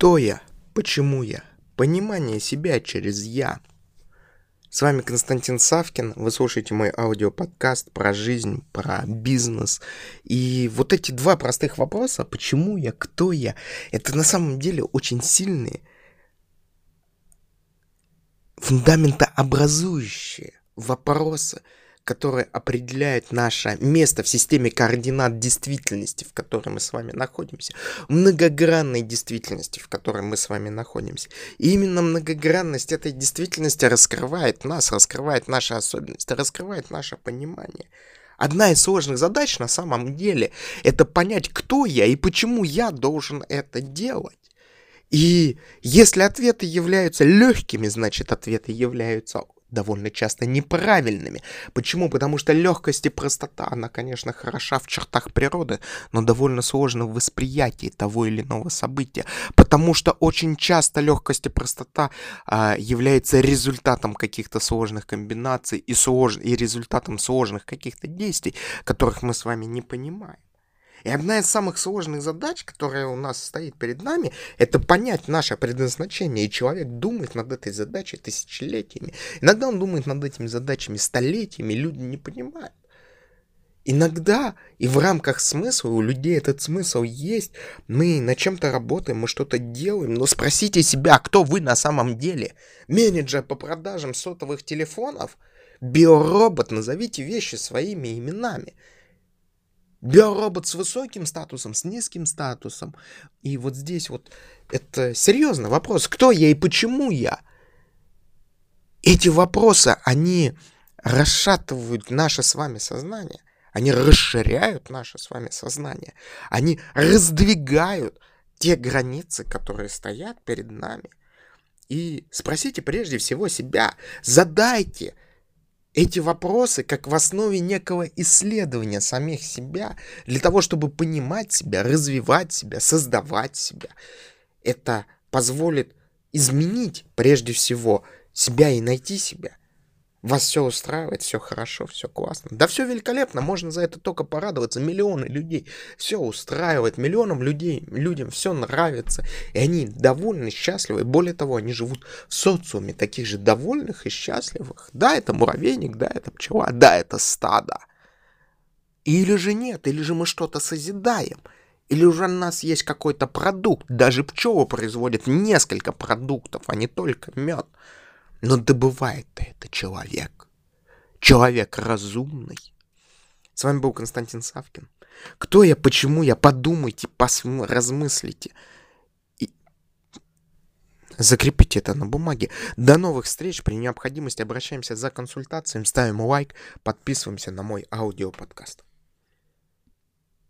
Кто я? Почему я? Понимание себя через «я». С вами Константин Савкин. Вы слушаете мой аудиоподкаст про жизнь, про бизнес. И вот эти два простых вопроса, почему я, кто я, это на самом деле очень сильные, фундаментообразующие вопросы – которые определяют наше место в системе координат действительности, в которой мы с вами находимся, многогранной действительности, в которой мы с вами находимся. И именно многогранность этой действительности раскрывает нас, раскрывает наши особенности, раскрывает наше понимание. Одна из сложных задач на самом деле это понять, кто я и почему я должен это делать. И если ответы являются легкими, значит ответы являются довольно часто неправильными. Почему? Потому что легкость и простота, она, конечно, хороша в чертах природы, но довольно сложно в восприятии того или иного события. Потому что очень часто легкость и простота а, является результатом каких-то сложных комбинаций и, слож... и результатом сложных каких-то действий, которых мы с вами не понимаем. И одна из самых сложных задач, которая у нас стоит перед нами, это понять наше предназначение. И человек думает над этой задачей тысячелетиями. Иногда он думает над этими задачами столетиями, люди не понимают. Иногда и в рамках смысла у людей этот смысл есть. Мы на чем-то работаем, мы что-то делаем, но спросите себя, кто вы на самом деле? Менеджер по продажам сотовых телефонов? Биоробот, назовите вещи своими именами. Биоробот с высоким статусом, с низким статусом. И вот здесь вот это серьезный вопрос. Кто я и почему я? Эти вопросы, они расшатывают наше с вами сознание. Они расширяют наше с вами сознание. Они раздвигают те границы, которые стоят перед нами. И спросите прежде всего себя, задайте эти вопросы как в основе некого исследования самих себя, для того, чтобы понимать себя, развивать себя, создавать себя. Это позволит изменить прежде всего себя и найти себя. Вас все устраивает, все хорошо, все классно. Да все великолепно, можно за это только порадоваться. Миллионы людей все устраивает, миллионам людей, людям все нравится. И они довольны, счастливы. Более того, они живут в социуме таких же довольных и счастливых. Да, это муравейник, да, это пчела, да, это стадо. Или же нет, или же мы что-то созидаем. Или уже у нас есть какой-то продукт. Даже пчелы производят несколько продуктов, а не только мед. Но добывает это человек. Человек разумный. С вами был Константин Савкин. Кто я, почему я, подумайте, пос... размыслите. И закрепите это на бумаге. До новых встреч. При необходимости обращаемся за консультацией, ставим лайк, подписываемся на мой аудиоподкаст.